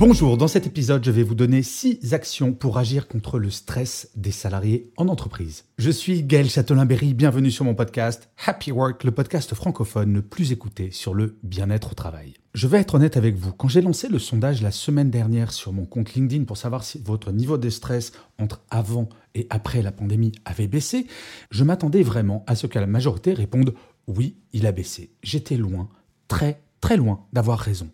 Bonjour, dans cet épisode, je vais vous donner 6 actions pour agir contre le stress des salariés en entreprise. Je suis Gaël Châtelain-Berry, bienvenue sur mon podcast Happy Work, le podcast francophone le plus écouté sur le bien-être au travail. Je vais être honnête avec vous, quand j'ai lancé le sondage la semaine dernière sur mon compte LinkedIn pour savoir si votre niveau de stress entre avant et après la pandémie avait baissé, je m'attendais vraiment à ce que la majorité réponde oui, il a baissé. J'étais loin, très très loin d'avoir raison.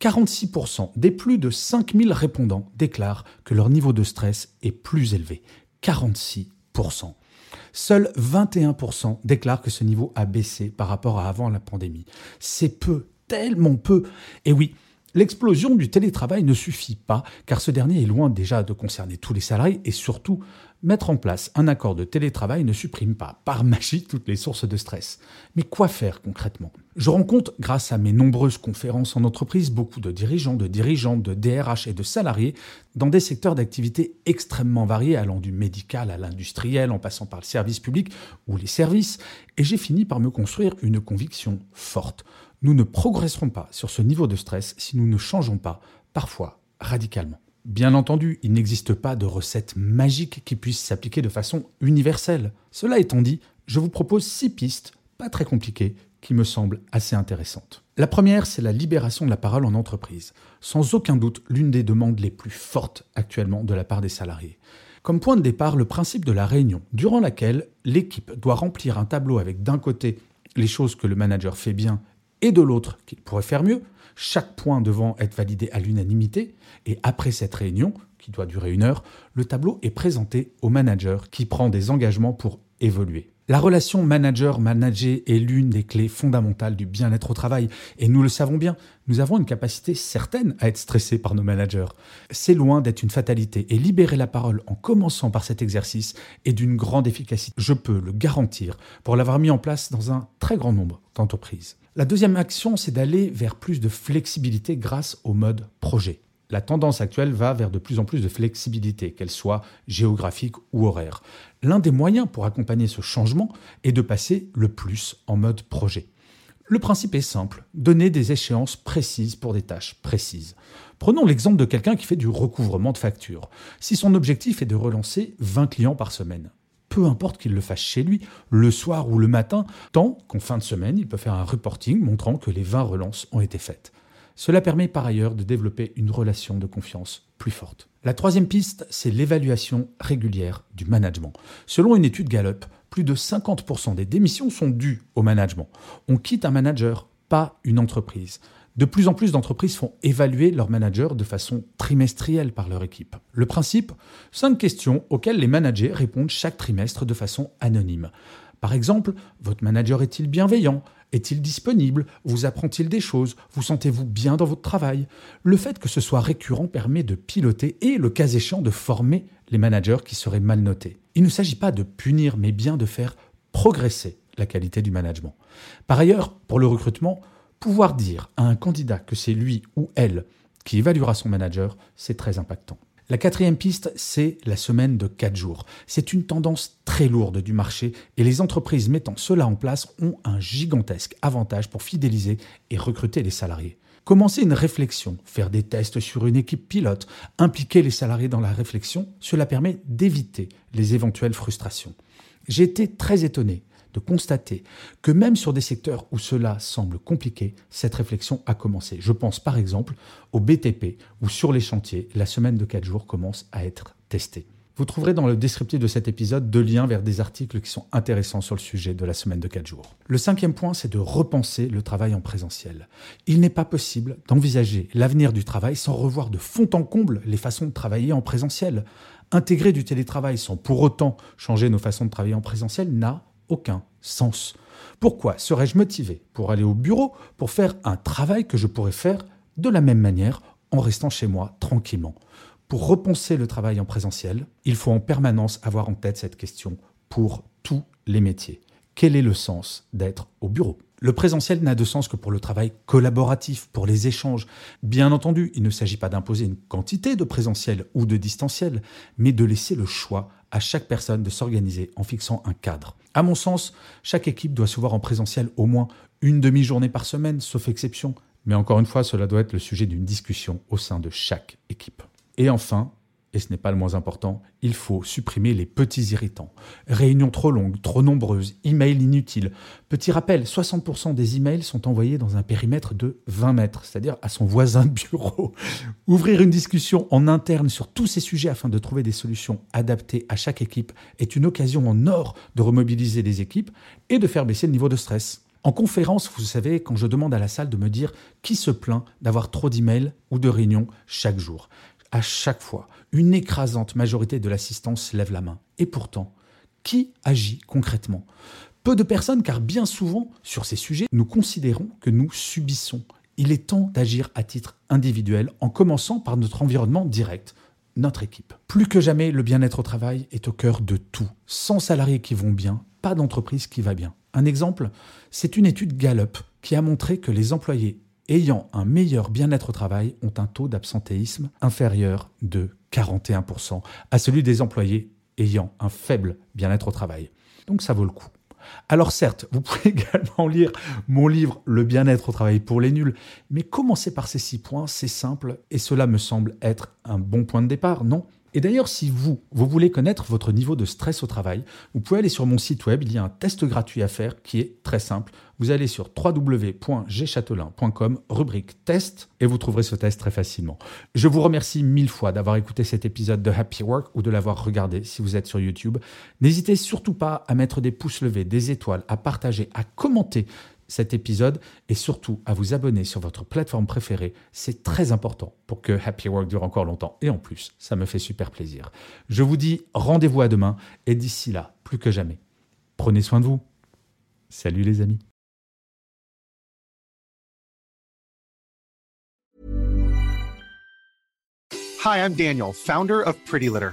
46% des plus de 5000 répondants déclarent que leur niveau de stress est plus élevé. 46%. Seuls 21% déclarent que ce niveau a baissé par rapport à avant la pandémie. C'est peu, tellement peu. Et oui, L'explosion du télétravail ne suffit pas, car ce dernier est loin déjà de concerner tous les salariés et surtout, mettre en place un accord de télétravail ne supprime pas, par magie, toutes les sources de stress. Mais quoi faire concrètement? Je rencontre, grâce à mes nombreuses conférences en entreprise, beaucoup de dirigeants, de dirigeantes, de DRH et de salariés dans des secteurs d'activité extrêmement variés, allant du médical à l'industriel, en passant par le service public ou les services, et j'ai fini par me construire une conviction forte. Nous ne progresserons pas sur ce niveau de stress si nous ne changeons pas, parfois radicalement. Bien entendu, il n'existe pas de recette magique qui puisse s'appliquer de façon universelle. Cela étant dit, je vous propose six pistes, pas très compliquées, qui me semblent assez intéressantes. La première, c'est la libération de la parole en entreprise. Sans aucun doute, l'une des demandes les plus fortes actuellement de la part des salariés. Comme point de départ, le principe de la réunion, durant laquelle l'équipe doit remplir un tableau avec d'un côté les choses que le manager fait bien et de l'autre qu'il pourrait faire mieux, chaque point devant être validé à l'unanimité, et après cette réunion, qui doit durer une heure, le tableau est présenté au manager qui prend des engagements pour évoluer. La relation manager-manager est l'une des clés fondamentales du bien-être au travail. Et nous le savons bien, nous avons une capacité certaine à être stressés par nos managers. C'est loin d'être une fatalité. Et libérer la parole en commençant par cet exercice est d'une grande efficacité. Je peux le garantir pour l'avoir mis en place dans un très grand nombre d'entreprises. La deuxième action, c'est d'aller vers plus de flexibilité grâce au mode projet. La tendance actuelle va vers de plus en plus de flexibilité, qu'elle soit géographique ou horaire. L'un des moyens pour accompagner ce changement est de passer le plus en mode projet. Le principe est simple, donner des échéances précises pour des tâches précises. Prenons l'exemple de quelqu'un qui fait du recouvrement de factures. Si son objectif est de relancer 20 clients par semaine, peu importe qu'il le fasse chez lui, le soir ou le matin, tant qu'en fin de semaine, il peut faire un reporting montrant que les 20 relances ont été faites. Cela permet par ailleurs de développer une relation de confiance plus forte. La troisième piste, c'est l'évaluation régulière du management. Selon une étude Gallup, plus de 50% des démissions sont dues au management. On quitte un manager, pas une entreprise. De plus en plus d'entreprises font évaluer leur manager de façon trimestrielle par leur équipe. Le principe Cinq questions auxquelles les managers répondent chaque trimestre de façon anonyme. Par exemple, votre manager est-il bienveillant? Est-il disponible? Vous apprend-il des choses? Vous sentez-vous bien dans votre travail? Le fait que ce soit récurrent permet de piloter et, le cas échéant, de former les managers qui seraient mal notés. Il ne s'agit pas de punir, mais bien de faire progresser la qualité du management. Par ailleurs, pour le recrutement, pouvoir dire à un candidat que c'est lui ou elle qui évaluera son manager, c'est très impactant. La quatrième piste, c'est la semaine de 4 jours. C'est une tendance très lourde du marché et les entreprises mettant cela en place ont un gigantesque avantage pour fidéliser et recruter les salariés. Commencer une réflexion, faire des tests sur une équipe pilote, impliquer les salariés dans la réflexion, cela permet d'éviter les éventuelles frustrations. J'ai été très étonné de constater que même sur des secteurs où cela semble compliqué, cette réflexion a commencé. Je pense par exemple au BTP, où sur les chantiers, la semaine de 4 jours commence à être testée. Vous trouverez dans le descriptif de cet épisode deux liens vers des articles qui sont intéressants sur le sujet de la semaine de 4 jours. Le cinquième point, c'est de repenser le travail en présentiel. Il n'est pas possible d'envisager l'avenir du travail sans revoir de fond en comble les façons de travailler en présentiel. Intégrer du télétravail sans pour autant changer nos façons de travailler en présentiel n'a aucun sens. Pourquoi serais-je motivé pour aller au bureau pour faire un travail que je pourrais faire de la même manière en restant chez moi tranquillement? Pour repenser le travail en présentiel, il faut en permanence avoir en tête cette question pour tous les métiers. Quel est le sens d'être au bureau? Le présentiel n'a de sens que pour le travail collaboratif, pour les échanges. Bien entendu, il ne s'agit pas d'imposer une quantité de présentiel ou de distanciel, mais de laisser le choix à chaque personne de s'organiser en fixant un cadre. À mon sens, chaque équipe doit se voir en présentiel au moins une demi-journée par semaine, sauf exception. Mais encore une fois, cela doit être le sujet d'une discussion au sein de chaque équipe. Et enfin, et ce n'est pas le moins important, il faut supprimer les petits irritants. Réunions trop longues, trop nombreuses, emails inutiles. Petit rappel, 60% des emails sont envoyés dans un périmètre de 20 mètres, c'est-à-dire à son voisin de bureau. Ouvrir une discussion en interne sur tous ces sujets afin de trouver des solutions adaptées à chaque équipe est une occasion en or de remobiliser les équipes et de faire baisser le niveau de stress. En conférence, vous savez, quand je demande à la salle de me dire qui se plaint d'avoir trop d'emails ou de réunions chaque jour, à chaque fois, une écrasante majorité de l'assistance lève la main. Et pourtant, qui agit concrètement? Peu de personnes, car bien souvent, sur ces sujets, nous considérons que nous subissons. Il est temps d'agir à titre individuel, en commençant par notre environnement direct, notre équipe. Plus que jamais, le bien-être au travail est au cœur de tout. Sans salariés qui vont bien, pas d'entreprise qui va bien. Un exemple, c'est une étude Gallup qui a montré que les employés ayant un meilleur bien-être au travail ont un taux d'absentéisme inférieur de 41% à celui des employés ayant un faible bien-être au travail. Donc ça vaut le coup. Alors certes, vous pouvez également lire mon livre Le bien-être au travail pour les nuls, mais commencez par ces six points, c'est simple et cela me semble être un bon point de départ, non? Et d'ailleurs, si vous, vous voulez connaître votre niveau de stress au travail, vous pouvez aller sur mon site web, il y a un test gratuit à faire qui est très simple. Vous allez sur www.gchatelain.com, rubrique test, et vous trouverez ce test très facilement. Je vous remercie mille fois d'avoir écouté cet épisode de Happy Work ou de l'avoir regardé si vous êtes sur YouTube. N'hésitez surtout pas à mettre des pouces levés, des étoiles, à partager, à commenter cet épisode et surtout à vous abonner sur votre plateforme préférée. C'est très important pour que Happy Work dure encore longtemps. Et en plus, ça me fait super plaisir. Je vous dis rendez-vous à demain et d'ici là, plus que jamais, prenez soin de vous. Salut les amis. Hi, I'm Daniel, founder of Pretty Litter.